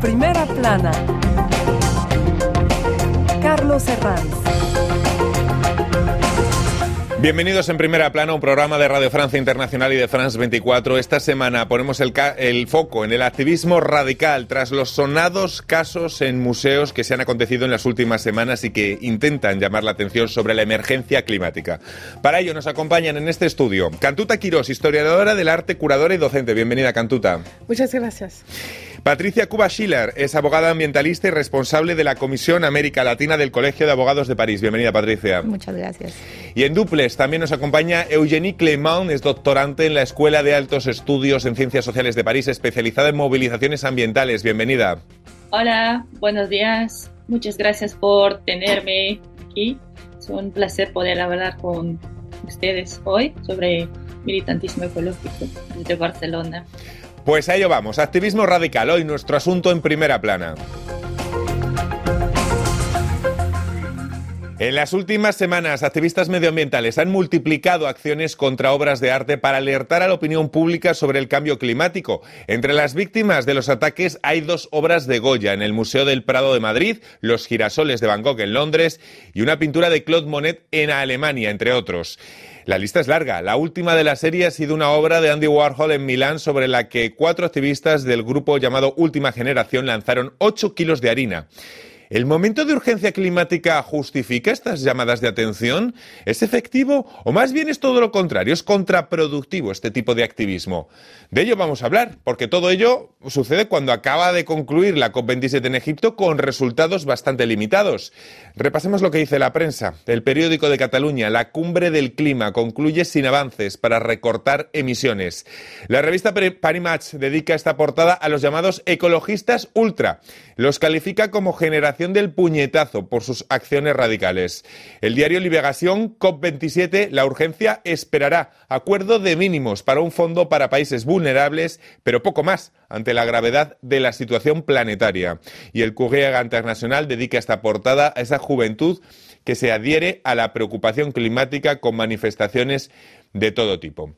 Primera plana. Carlos Herranz. Bienvenidos en Primera Plana, un programa de Radio Francia Internacional y de France 24. Esta semana ponemos el, el, foco en el activismo radical tras los sonados casos en museos que se han acontecido en las últimas semanas y que intentan llamar la atención sobre la emergencia climática. Para ello nos acompañan en este estudio Cantuta Quirós, historiadora del arte, curadora y docente. Bienvenida, Cantuta. Muchas gracias. Patricia Cuba Schiller es abogada ambientalista y responsable de la Comisión América Latina del Colegio de Abogados de París. Bienvenida, Patricia. Muchas gracias. Y en Duples también nos acompaña Eugénie Clément, es doctorante en la Escuela de Altos Estudios en Ciencias Sociales de París, especializada en movilizaciones ambientales. Bienvenida. Hola, buenos días. Muchas gracias por tenerme aquí. Es un placer poder hablar con ustedes hoy sobre militantismo ecológico de Barcelona. Pues a ello vamos, activismo radical, hoy nuestro asunto en primera plana. En las últimas semanas, activistas medioambientales han multiplicado acciones contra obras de arte para alertar a la opinión pública sobre el cambio climático. Entre las víctimas de los ataques hay dos obras de Goya en el Museo del Prado de Madrid, Los girasoles de Van Gogh en Londres y una pintura de Claude Monet en Alemania, entre otros. La lista es larga. La última de la serie ha sido una obra de Andy Warhol en Milán sobre la que cuatro activistas del grupo llamado Última Generación lanzaron 8 kilos de harina. ¿El momento de urgencia climática justifica estas llamadas de atención? ¿Es efectivo o más bien es todo lo contrario? ¿Es contraproductivo este tipo de activismo? De ello vamos a hablar, porque todo ello sucede cuando acaba de concluir la COP27 en Egipto con resultados bastante limitados. Repasemos lo que dice la prensa. El periódico de Cataluña, la cumbre del clima, concluye sin avances para recortar emisiones. La revista Parimatch dedica esta portada a los llamados ecologistas ultra. Los califica como generación del puñetazo por sus acciones radicales. El diario Liberación, COP27, la urgencia esperará acuerdo de mínimos para un fondo para países vulnerables, pero poco más ante la gravedad de la situación planetaria. Y el Courrier Internacional dedica esta portada a esa juventud que se adhiere a la preocupación climática con manifestaciones de todo tipo.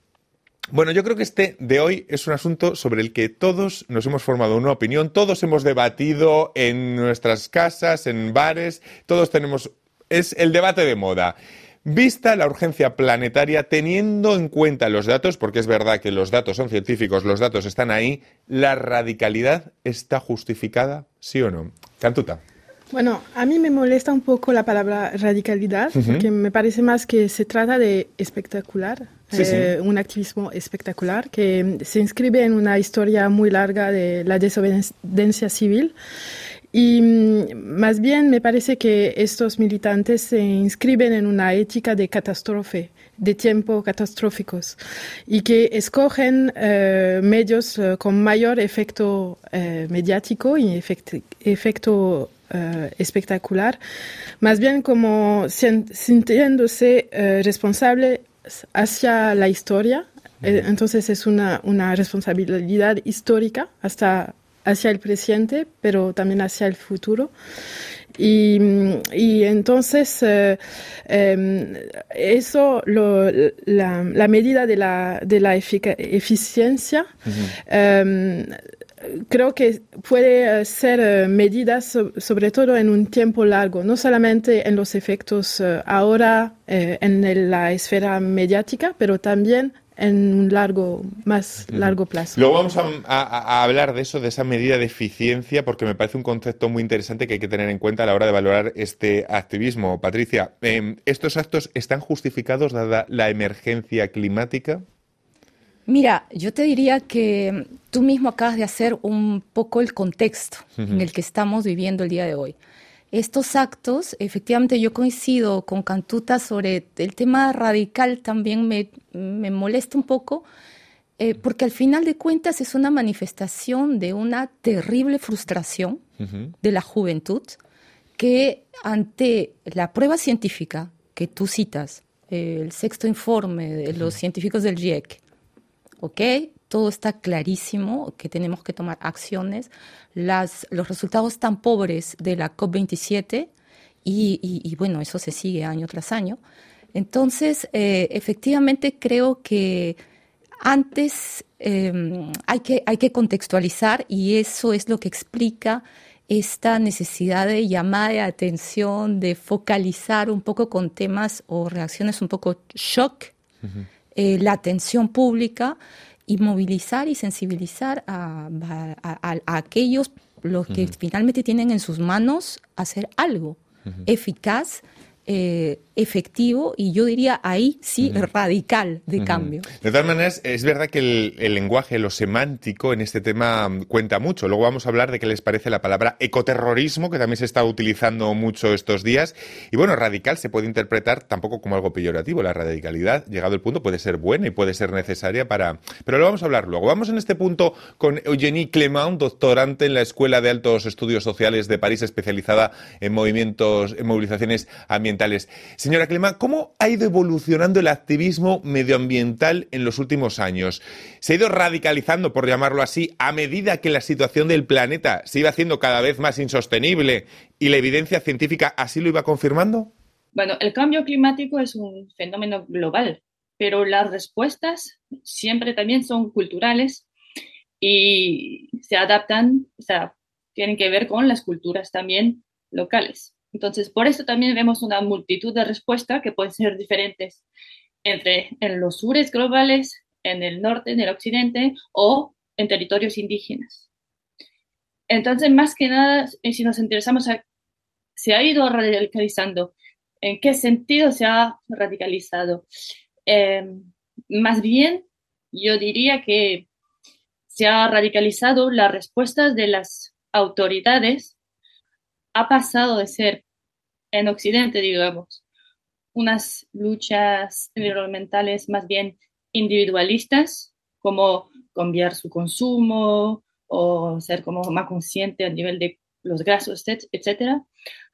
Bueno, yo creo que este de hoy es un asunto sobre el que todos nos hemos formado una opinión, todos hemos debatido en nuestras casas, en bares, todos tenemos... es el debate de moda. Vista la urgencia planetaria, teniendo en cuenta los datos, porque es verdad que los datos son científicos, los datos están ahí, ¿la radicalidad está justificada, sí o no? Cantuta. Bueno, a mí me molesta un poco la palabra radicalidad, porque me parece más que se trata de espectacular, eh, un activismo espectacular que se inscribe en una historia muy larga de la desobediencia civil. Y mm, más bien me parece que estos militantes se inscriben en una ética de catástrofe, de tiempo catastróficos, y que escogen eh, medios eh, con mayor efecto mediático y efecto espectacular, más bien como sintiéndose responsable hacia la historia. Eh, entonces es una, una responsabilidad histórica hasta hacia el presente, pero también hacia el futuro. Y, y entonces em, eso, lo, la, la, medida de la, de la eficiencia, creo que puede eh, ser eh, medida sobre todo en un tiempo largo, no solamente en los efectos eh, ahora en la esfera mediática, pero también en un largo, más largo plazo. Luego vamos a, hablar de eso, de esa medida de eficiencia, porque me parece un concepto muy interesante que hay que tener en cuenta a la hora de valorar este activismo. Patricia, em, ¿estos actos están justificados dada la emergencia climática? Mira, yo te diría que tú mismo acabas de hacer un poco el contexto en el que estamos viviendo el día de hoy. Estos actos, efectivamente yo coincido con Cantuta sobre el tema radical, también me, molesta un poco, eh, porque al final de cuentas es una manifestación de una terrible frustración de la juventud que ante la prueba científica que tú citas, el sexto informe de los científicos del GIEC, ¿ok? Todo está clarísimo, que tenemos que tomar acciones. Los resultados tan pobres de la COP27, y, y, bueno, eso se sigue año tras año. Entonces, eh, efectivamente creo que antes em, hay, que, hay que contextualizar y eso es lo que explica esta necesidad de llamada de atención, de focalizar un poco con temas o reacciones un poco shock, eh, la atención pública y movilizar y sensibilizar a, aquellos los que finalmente tienen en sus manos hacer algo eficaz eh, efectivo y yo diría ahí sí radical de cambio. De todas maneras, es verdad que el, lenguaje, lo semántico en este tema mm, cuenta mucho. Luego vamos a hablar de qué les parece la palabra ecoterrorismo, que también se está utilizando mucho estos días. Y bueno, radical se puede interpretar tampoco como algo peyorativo. La radicalidad, llegado el punto, puede ser buena y puede ser necesaria para... Pero lo vamos a hablar luego. Vamos en este punto con Eugénie Clement, doctorante en la Escuela de Altos Estudios Sociales de París, especializada en movimientos, en movilizaciones ambientales Señora Clema, ¿cómo ha ido evolucionando el activismo medioambiental en los últimos años? ¿Se ha ido radicalizando, por llamarlo así, a medida que la situación del planeta se iba haciendo cada vez más insostenible y la evidencia científica así lo iba confirmando? Bueno, el cambio climático es un fenómeno global, pero las respuestas siempre también son culturales y se adaptan, o sea, tienen que ver con las culturas también locales. Entonces, por eso también vemos una multitud de respuestas que pueden ser diferentes entre en los sures globales, en el norte, en el occidente o en territorios indígenas. Entonces, más que nada, eh, si nos interesamos a, se ha ido radicalizando, ¿en qué sentido se ha radicalizado? Em, más bien, yo diría que se ha radicalizado las respuestas de las autoridades ha pasado de ser en Occidente, digamos, unas luchas environmentales más bien individualistas, como cambiar su consumo o ser como más consciente a nivel de los gastos, etcétera,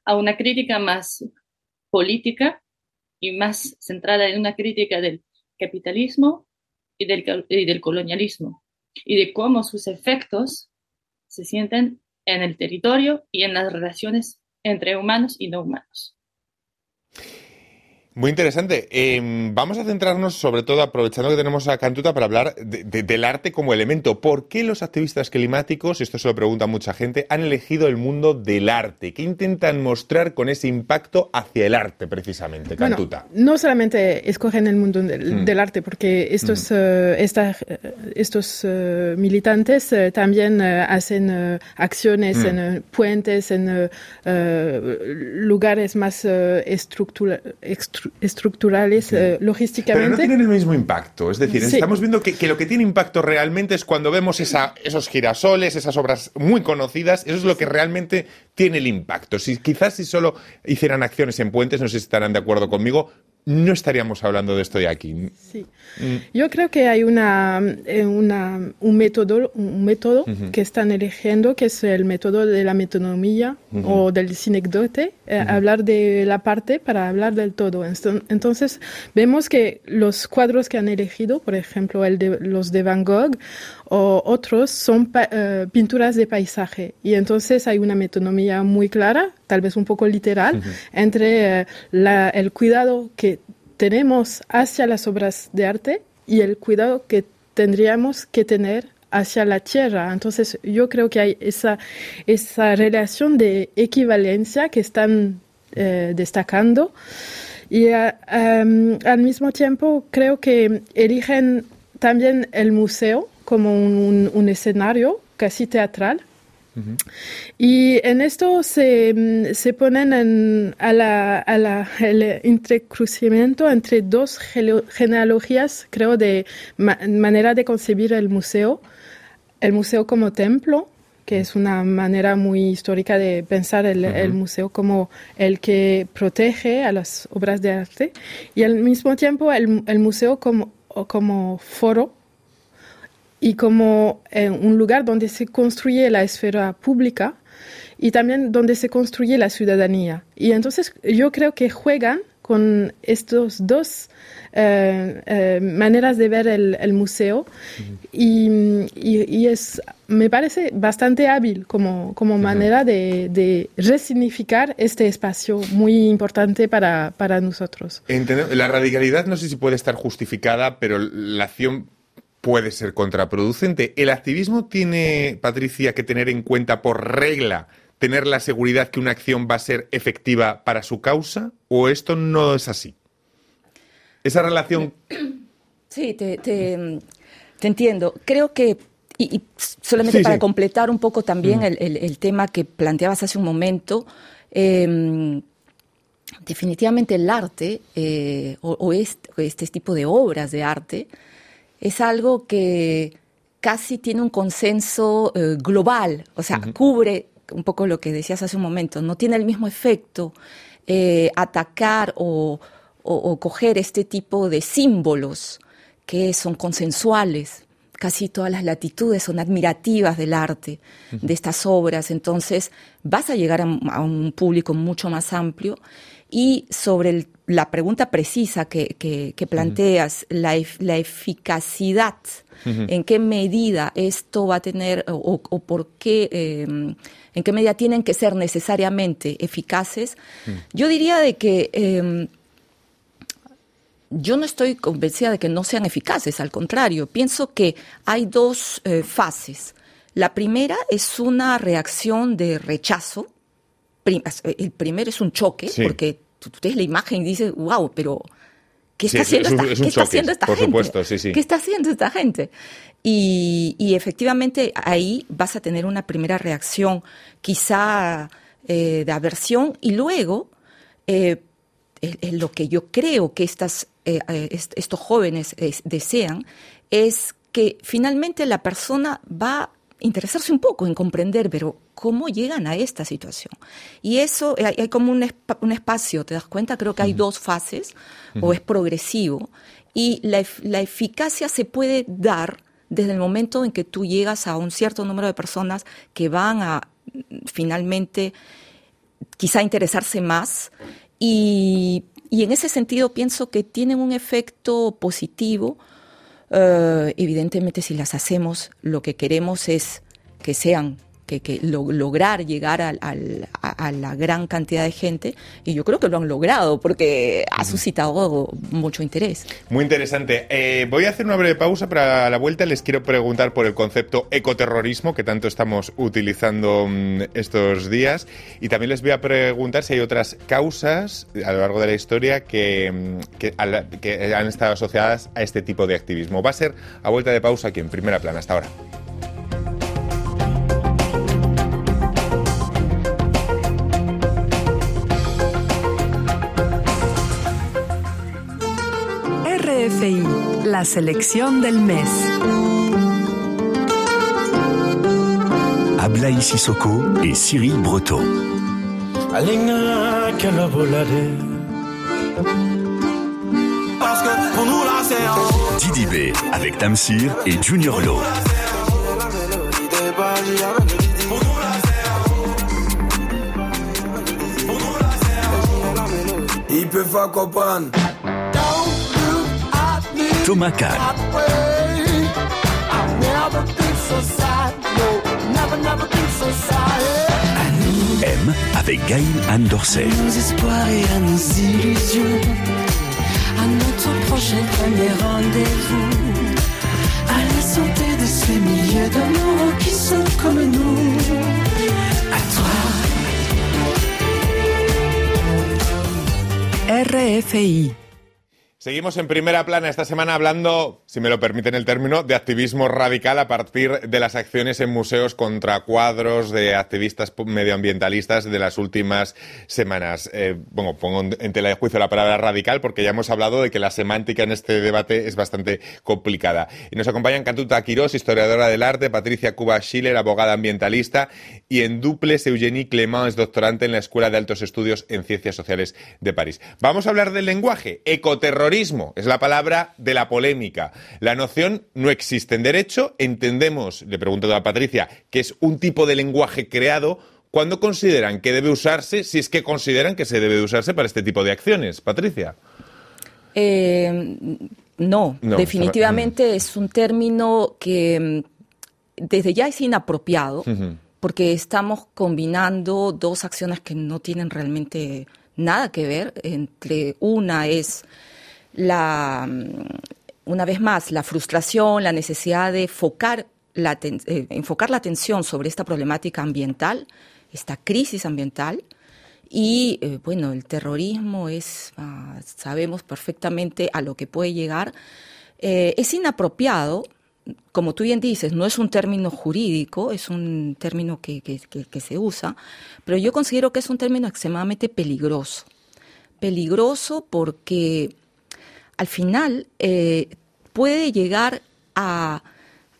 a una crítica más política y más centrada en una crítica del capitalismo y del, y del colonialismo y de cómo sus efectos se sienten en el territorio y en las relaciones entre humanos y no humanos. Muy interesante. Em, vamos a centrarnos sobre todo, aprovechando que tenemos a Cantuta, para hablar del arte como elemento. ¿Por qué los activistas climáticos, esto se lo pregunta mucha gente, han elegido el mundo del arte? ¿Qué intentan mostrar con ese impacto hacia el arte, precisamente, Cantuta? no solamente escogen el mundo del, mm. arte, porque estos, mm. eh, estos eh, militantes eh, también hacen acciones mm. en puentes, en lugares más estructurales estructurales eh, logísticamente. Pero no tienen el mismo impacto. Es decir, estamos viendo que, lo que tiene impacto realmente es cuando vemos esa, esos girasoles, esas obras muy conocidas, eso es lo que realmente tiene el impacto. Si quizás si solo hicieran acciones en puentes, no sé si estarán de acuerdo conmigo, no estaríamos hablando de esto de aquí. Sí. Mm. Yo creo que hay una, eh, una un método, un método que están eligiendo, que es el método de la metonomía o del sinecdote, eh, hablar de la parte para hablar del todo. Entonces, vemos que los cuadros que han elegido, por ejemplo, el de, los de Van Gogh o otros, son eh, pinturas de paisaje. Y entonces hay una metonomía muy clara, tal vez un poco literal, entre el cuidado que tenemos hacia las obras de arte y el cuidado que tendríamos que tener hacia la tierra. Entonces, yo creo que hay esa, esa relación de equivalencia que están eh, destacando. Y em, al mismo tiempo, creo que eligen también el museo como un escenario casi teatral y en esto se, mm, se ponen en, a la, a la, el entrecruzamiento entre dos genealogías, creo, de manera de concebir el museo. El museo como templo, que es una manera muy histórica de pensar el, el, museo como el que protege a las obras de arte, y al mismo tiempo el, el museo como, como foro y como eh, un lugar donde se construye la esfera pública y también donde se construye la ciudadanía. Y entonces yo creo que juegan con estos dos eh, eh, maneras de ver el, museo y, y, es, me parece bastante hábil como, como manera de, de, resignificar este espacio muy importante para, para nosotros. la radicalidad no sé si puede estar justificada, pero la acción puede ser contraproducente. ¿El activismo tiene, Patricia, que tener en cuenta por regla tener la seguridad que una acción va a ser efectiva para su causa? ¿O esto no es así? Esa relación. Sí, te, entiendo. Creo que y, solamente para completar un poco también el, tema que planteabas hace un momento, em, definitivamente el arte eh, o, este, tipo de obras de arte es algo que casi tiene un consenso eh, global, o sea, cubre un poco lo que decías hace un momento, no tiene el mismo efecto eh, atacar o, coger este tipo de símbolos que son consensuales. Casi todas las latitudes son admirativas del arte, de estas obras, entonces vas a llegar a, un público mucho más amplio. Y sobre la pregunta precisa que, planteas, la, la eficacidad en qué medida esto va a tener o, por qué, em, en qué medida tienen que ser necesariamente eficaces. Yo diría de que em, yo no estoy convencida de que no sean eficaces, al contrario, pienso que hay dos eh, fases. La primera es una reacción de rechazo. El primero es un choque, porque tú, tú, la imagen y dices, wow, pero ¿Qué está haciendo, esta, gente? ¿Qué está haciendo esta gente? Y, efectivamente ahí vas a tener una primera reacción quizá eh, de aversión y luego eh, lo que yo creo que estas, eh, estos jóvenes desean es que finalmente la persona va interesarse un poco en comprender, pero cómo llegan a esta situación. Y eso, eh, hay, como un, un, espacio, ¿te das cuenta? Creo que hay dos fases, o es progresivo, y la, la, eficacia se puede dar desde el momento en que tú llegas a un cierto número de personas que van a finalmente quizá interesarse más y, y en ese sentido pienso que tienen un efecto positivo eh, evidentemente, si las hacemos, lo que queremos es que sean que, lograr llegar a, la gran cantidad de gente y yo creo que lo han logrado porque ha suscitado mucho interés. Muy interesante. Eh, voy a hacer una breve pausa para la vuelta. Les quiero preguntar por el concepto ecoterrorismo que tanto estamos utilizando mm, estos días y también les voy a preguntar si hay otras causas a lo largo de la historia que, mm, que, que han estado asociadas a este tipo de activismo. Va a ser a vuelta de pausa aquí en primera plana. Hasta ahora. La selección del mes. Ablaï Sissoko et Cyril Breton. Didi B avec Tamsir et Junior Low. Ils peuvent pas comprendre. Thomas M avec Gail Anne Dorsey. nos espoirs et à nos illusions, à notre prochain premier rendez-vous, à la santé de ces milliers d'amours qui sont comme nous, à toi. RFI Seguimos en primera plana esta semana hablando, si me lo permiten el término, de activismo radical a partir de las acciones en museos contra cuadros de activistas medioambientalistas de las últimas semanas. Eh, bueno, pongo en tela de juicio la palabra radical porque ya hemos hablado de que la semántica en este debate es bastante complicada. Y nos acompañan Cantuta Quirós, historiadora del arte, Patricia Cuba Schiller, abogada ambientalista, y en duples Eugénie Clément es doctorante en la Escuela de Altos Estudios en Ciencias Sociales de París. Vamos a hablar del lenguaje, ecoterrorismo es la palabra de la polémica. La noción no existe en derecho. Entendemos, le pregunto a Patricia, que es un tipo de lenguaje creado. ¿Cuándo consideran que debe usarse, si es que consideran que se debe usarse para este tipo de acciones? Patricia. Eh, no, definitivamente mm. es un término que mm, desde ya es inapropiado, porque estamos combinando dos acciones que no tienen realmente nada que ver. Entre una es la, una vez más, la frustración, la necesidad de enfocar la, eh, enfocar la atención sobre esta problemática ambiental, esta crisis ambiental. Y eh, bueno, el terrorismo es, ah, sabemos perfectamente a lo que puede llegar. Eh, es inapropiado, como tú bien dices, no es un término jurídico, es un término que, que se usa, pero yo considero que es un término extremadamente peligroso. Peligroso porque al final puede llegar a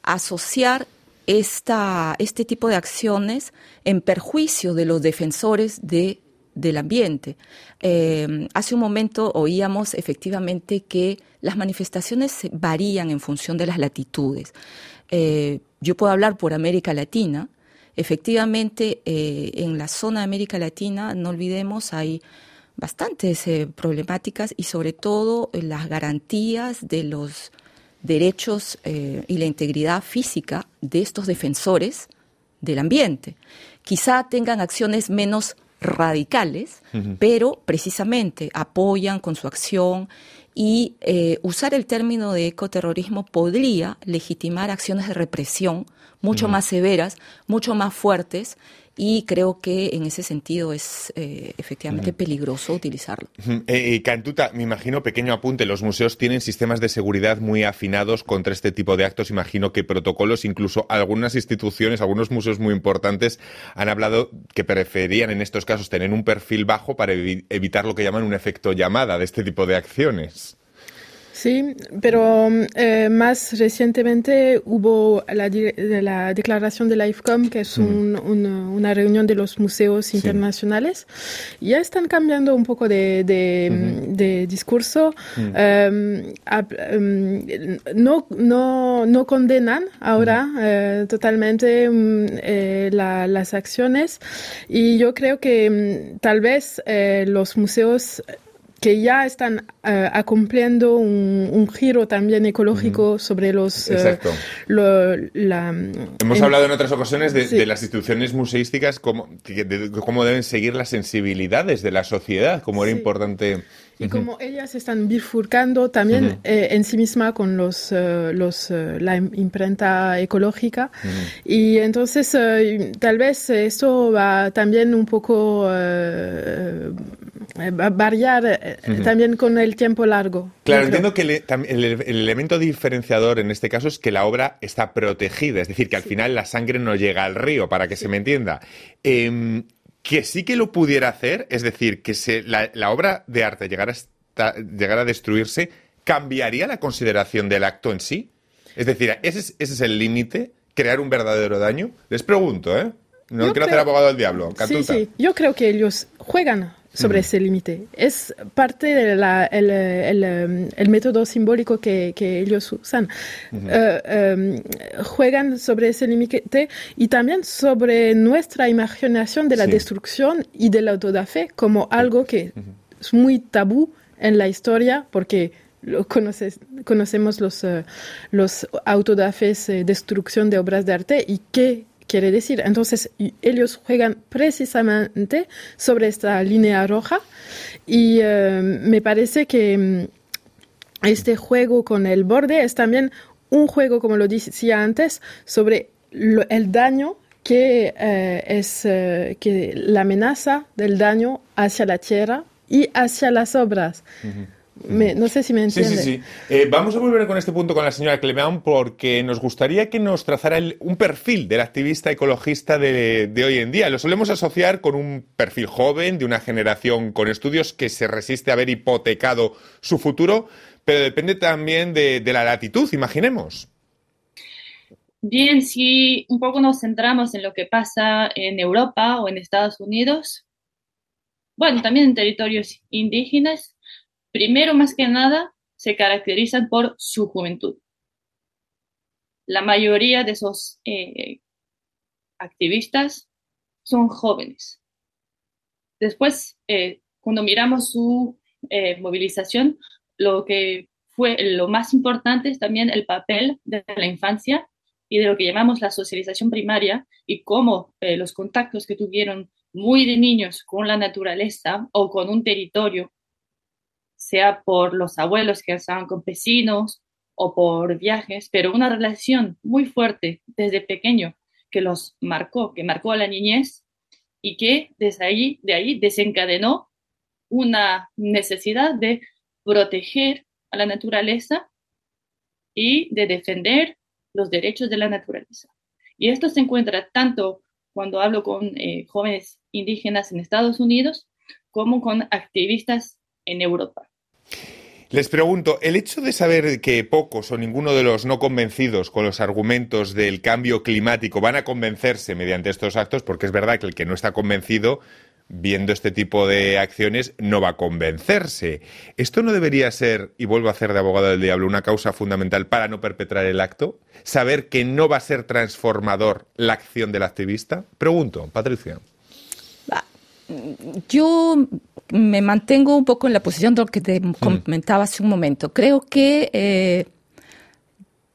asociar esta, este tipo de acciones en perjuicio de los defensores de, del ambiente. Eh, hace un momento oíamos efectivamente que las manifestaciones varían en función de las latitudes. Eh, yo puedo hablar por América Latina. Efectivamente, eh, en la zona de América Latina, no olvidemos, hay bastantes problemáticas y sobre todo las garantías de los derechos eh, y la integridad física de estos defensores del ambiente. Quizá tengan acciones menos radicales, pero precisamente apoyan con su acción y eh, usar el término de ecoterrorismo podría legitimar acciones de represión mucho más severas, mucho más fuertes y creo que en ese sentido es eh, efectivamente peligroso utilizarlo. Eh, Cantuta, me imagino, pequeño apunte, los museos tienen sistemas de seguridad muy afinados contra este tipo de actos, imagino que protocolos, incluso algunas instituciones, algunos museos muy importantes han hablado que preferían en estos casos tener un perfil bajo para evitar lo que llaman un efecto llamada de este tipo de acciones. Sí, pero eh, más recientemente hubo la, la, declaración de la IFCOM, que es una reunión de los museos internacionales. Ya están cambiando un poco de, de, discurso. Em, em, no, no, no condenan ahora eh, totalmente mm, eh, las acciones. Y yo creo que mm, tal vez los museos que ya están uh, cumpliendo un, giro también ecológico sobre los... Eh, Exacto. Hemos hablado en otras ocasiones de, las instituciones museísticas, como, de, cómo deben seguir las sensibilidades de la sociedad, como era importante. Y como ellas están bifurcando también eh, en sí misma con los, eh, los, la imprenta ecológica. Y entonces tal vez esto va también un poco a variar también con el tiempo largo. Claro, entiendo que el, elemento diferenciador en este caso es que la obra está protegida, es decir, que al final la sangre no llega al río, para que se me entienda. Em, que sí que lo pudiera hacer, es decir, que se, la, obra de arte llegara a, a destruirse, ¿cambiaría la consideración del acto en sí? Es decir, ¿ese es, ese es el límite? ¿Crear un verdadero daño? Les pregunto, ¿eh? No quiero hacer abogado del diablo. Sí, sí. Yo creo que ellos juegan sobre ese límite. Es parte del el, el, método simbólico que, que ellos usan. Eh, em, juegan sobre ese límite y también sobre nuestra imaginación de la destrucción y de la autodafé como algo que es muy tabú en la historia porque lo conoces, conocemos los, uh, los autodafés, eh, destrucción de obras de arte y qué quiere decir. Entonces, ellos juegan precisamente sobre esta línea roja. Y eh, me parece que mm, este juego con el borde es también un juego, como lo decía antes, sobre el daño que eh, es eh, que la amenaza del daño hacia la tierra y hacia las obras no sé si me entiende. Sí, sí, sí. Eh, vamos a volver con este punto con la señora Clemeán porque nos gustaría que nos trazara un perfil del activista ecologista de, hoy en día. Lo solemos asociar con un perfil joven, de una generación con estudios que se resiste a haber hipotecado su futuro, pero depende también de, de la latitud, imaginemos. Bien, si un poco nos centramos en lo que pasa en Europa o en Estados Unidos, bueno, también en territorios indígenas, Primero, más que nada, se caracterizan por su juventud. La mayoría de esos eh, activistas son jóvenes. Después, eh, cuando miramos su eh, movilización, lo que fue lo más importante es también el papel de la infancia y de lo que llamamos la socialización primaria y cómo los contactos que tuvieron muy de niños con la naturaleza o con un territorio sea por los abuelos que estaban campesinos o por viajes, pero una relación muy fuerte desde pequeño que los marcó, que marcó a la niñez y que desde ahí, de ahí desencadenó una necesidad de proteger a la naturaleza y de defender los derechos de la naturaleza. Y esto se encuentra tanto cuando hablo con eh, jóvenes indígenas en Estados Unidos como con activistas en Europa. Les pregunto, el hecho de saber que pocos o ninguno de los no convencidos con los argumentos del cambio climático van a convencerse mediante estos actos, porque es verdad que el que no está convencido viendo este tipo de acciones no va a convencerse. ¿Esto no debería ser, y vuelvo a hacer de abogado del diablo, una causa fundamental para no perpetrar el acto? ¿Saber que no va a ser transformador la acción del activista? Pregunto, Patricia. Yo me mantengo un poco en la posición de lo que te mm. comentaba hace un momento. Creo que eh,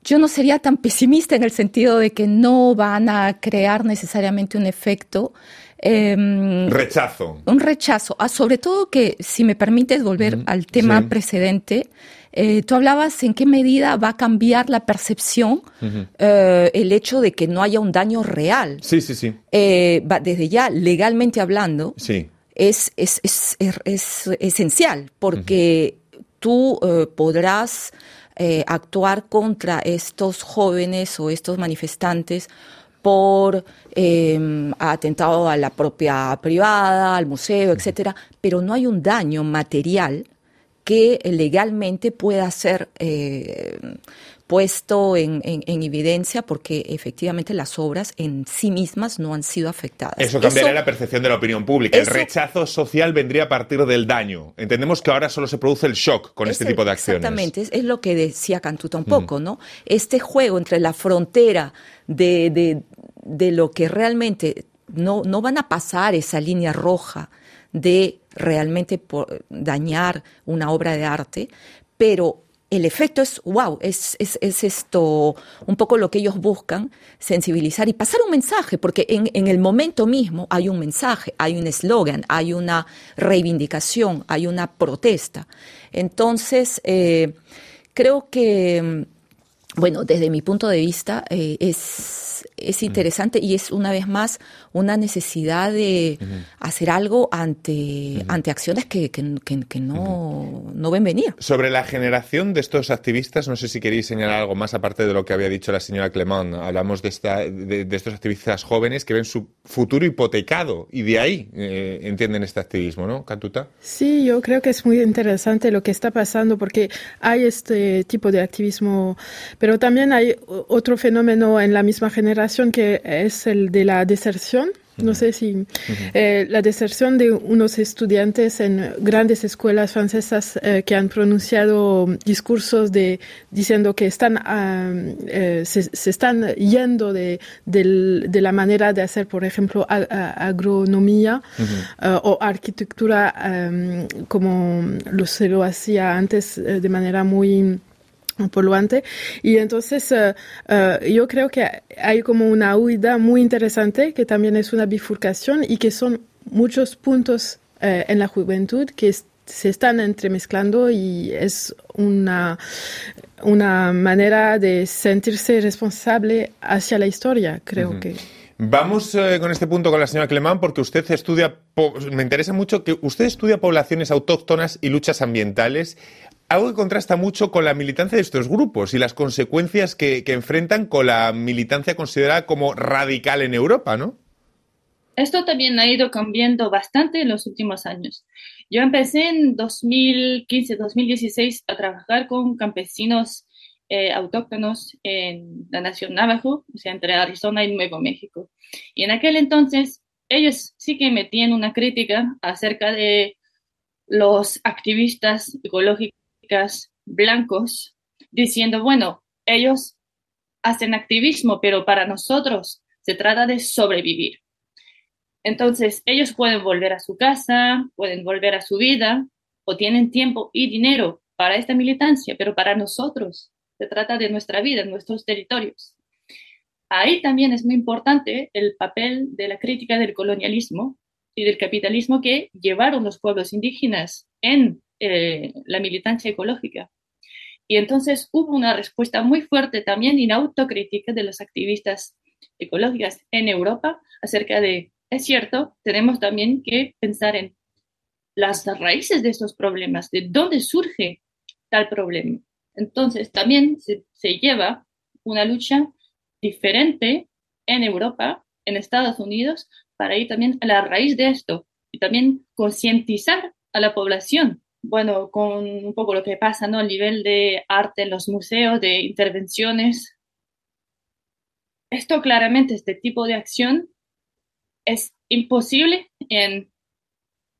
yo no sería tan pesimista en el sentido de que no van a crear necesariamente un efecto. Em, rechazo. Un rechazo. Ah, sobre todo que, si me permites volver al tema precedente, eh, tú hablabas en qué medida va a cambiar la percepción eh, el hecho de que no haya un daño real. Sí, sí, sí. desde ya, legalmente hablando, sí es, es, es, es esencial porque tú eh, podrás eh, actuar contra estos jóvenes o estos manifestantes por eh, atentado a la propia privada, al museo, etcétera, pero no hay un daño material que legalmente pueda ser puesto en, evidencia porque efectivamente las obras en sí mismas no han sido afectadas. Eso cambiaría la percepción de la opinión pública. el rechazo social vendría a partir del daño. Entendemos que ahora solo se produce el shock con este tipo de acciones. Exactamente, es, lo que decía Cantuta un poco, ¿no? Este juego entre la frontera de, de, lo que realmente no, no van a pasar esa línea roja de realmente dañar una obra de arte, pero el efecto es, wow, es, es, es, esto un poco lo que ellos buscan, sensibilizar y pasar un mensaje, porque en, en el momento mismo hay un mensaje, hay un eslogan, hay una reivindicación, hay una protesta. Entonces, eh, creo que, bueno, desde mi punto de vista, eh, es, es interesante y es una vez más una necesidad de hacer algo ante, ante acciones que, no, no, ven venir. Sobre la generación de estos activistas, no sé si queréis señalar algo más aparte de lo que había dicho la señora Clemón. Hablamos de, esta, de, estos activistas jóvenes que ven su futuro hipotecado y de ahí eh, entienden este activismo, ¿no, Cantuta? Sí, yo creo que es muy interesante lo que está pasando porque hay este tipo de activismo, pero también hay otro fenómeno en la misma generación que es el de la deserción. No sé si eh, la deserción de unos estudiantes en grandes escuelas francesas eh, que han pronunciado discursos de diciendo que están eh, se, están yendo de, la manera de hacer, por ejemplo, agronomía o arquitectura como lo se lo hacía antes de manera muy poluante. Y entonces uh, uh, yo creo que hay como una huida muy interesante, que también es una bifurcación y que son muchos puntos uh, en la juventud que se están entremezclando y es una, una manera de sentirse responsable hacia la historia, creo que. Vamos con este punto con la señora Clemán porque usted estudia, me interesa mucho que usted estudia poblaciones autóctonas y luchas ambientales algo que contrasta mucho con la militancia de estos grupos y las consecuencias que, enfrentan con la militancia considerada como radical en Europa, ¿no? Esto también ha ido cambiando bastante en los últimos años. Yo empecé en 2015-2016 a trabajar con campesinos eh, autóctonos en la nación Navajo, o sea, entre Arizona y Nuevo México. Y en aquel entonces ellos sí que metían una crítica acerca de los activistas ecológicos blancos diciendo, bueno, ellos hacen activismo, pero para nosotros se trata de sobrevivir. Entonces, ellos pueden volver a su casa, pueden volver a su vida o tienen tiempo y dinero para esta militancia, pero para nosotros se trata de nuestra vida, nuestros territorios. Ahí también es muy importante el papel de la crítica del colonialismo y del capitalismo que llevaron los pueblos indígenas en eh, la militancia ecológica. Y entonces hubo una respuesta muy fuerte también en autocrítica de los activistas ecológicas en Europa acerca de, es cierto, tenemos también que pensar en las raíces de estos problemas, de dónde surge tal problema. Entonces, también se lleva una lucha diferente en Europa, en Estados Unidos, para ir también a la raíz de esto y también concientizar a la población. Bueno, con un poco lo que pasa, ¿no? A nivel de arte en los museos, de intervenciones. Esto claramente, este tipo de acción es imposible en,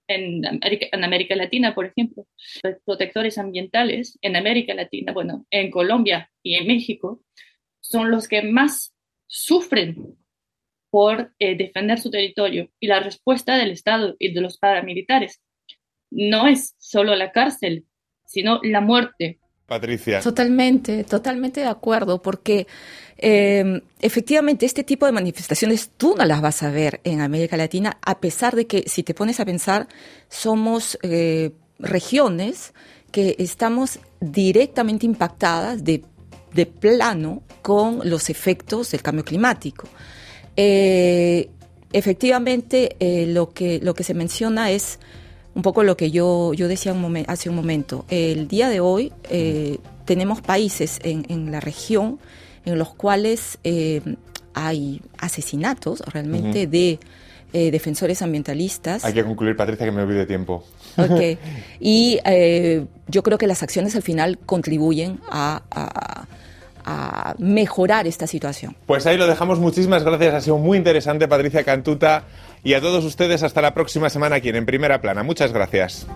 en América Latina, por ejemplo. Los protectores ambientales en América Latina, bueno, en Colombia y en México, son los que más sufren por eh, defender su territorio. Y la respuesta del Estado y de los paramilitares no es solo la cárcel, sino la muerte. Patricia. Totalmente, totalmente de acuerdo, porque eh, efectivamente este tipo de manifestaciones tú no las vas a ver en América Latina, a pesar de que si te pones a pensar, somos eh, regiones que estamos directamente impactadas de de plano con los efectos del cambio climático. Eh, efectivamente, eh, lo, que, lo que se menciona es un poco lo que yo, yo decía hace un momento. El día de hoy eh, tenemos países en, la región en los cuales hay asesinatos realmente de defensores ambientalistas. Hay que concluir, Patricia, que me olvide tiempo. Ok. Y yo creo que las acciones al final contribuyen a a mejorar esta situación. Pues ahí lo dejamos. Muchísimas gracias. Ha sido muy interesante, Patricia Cantuta. Y a todos ustedes, hasta la próxima semana aquí en, Primera Plana. Muchas gracias.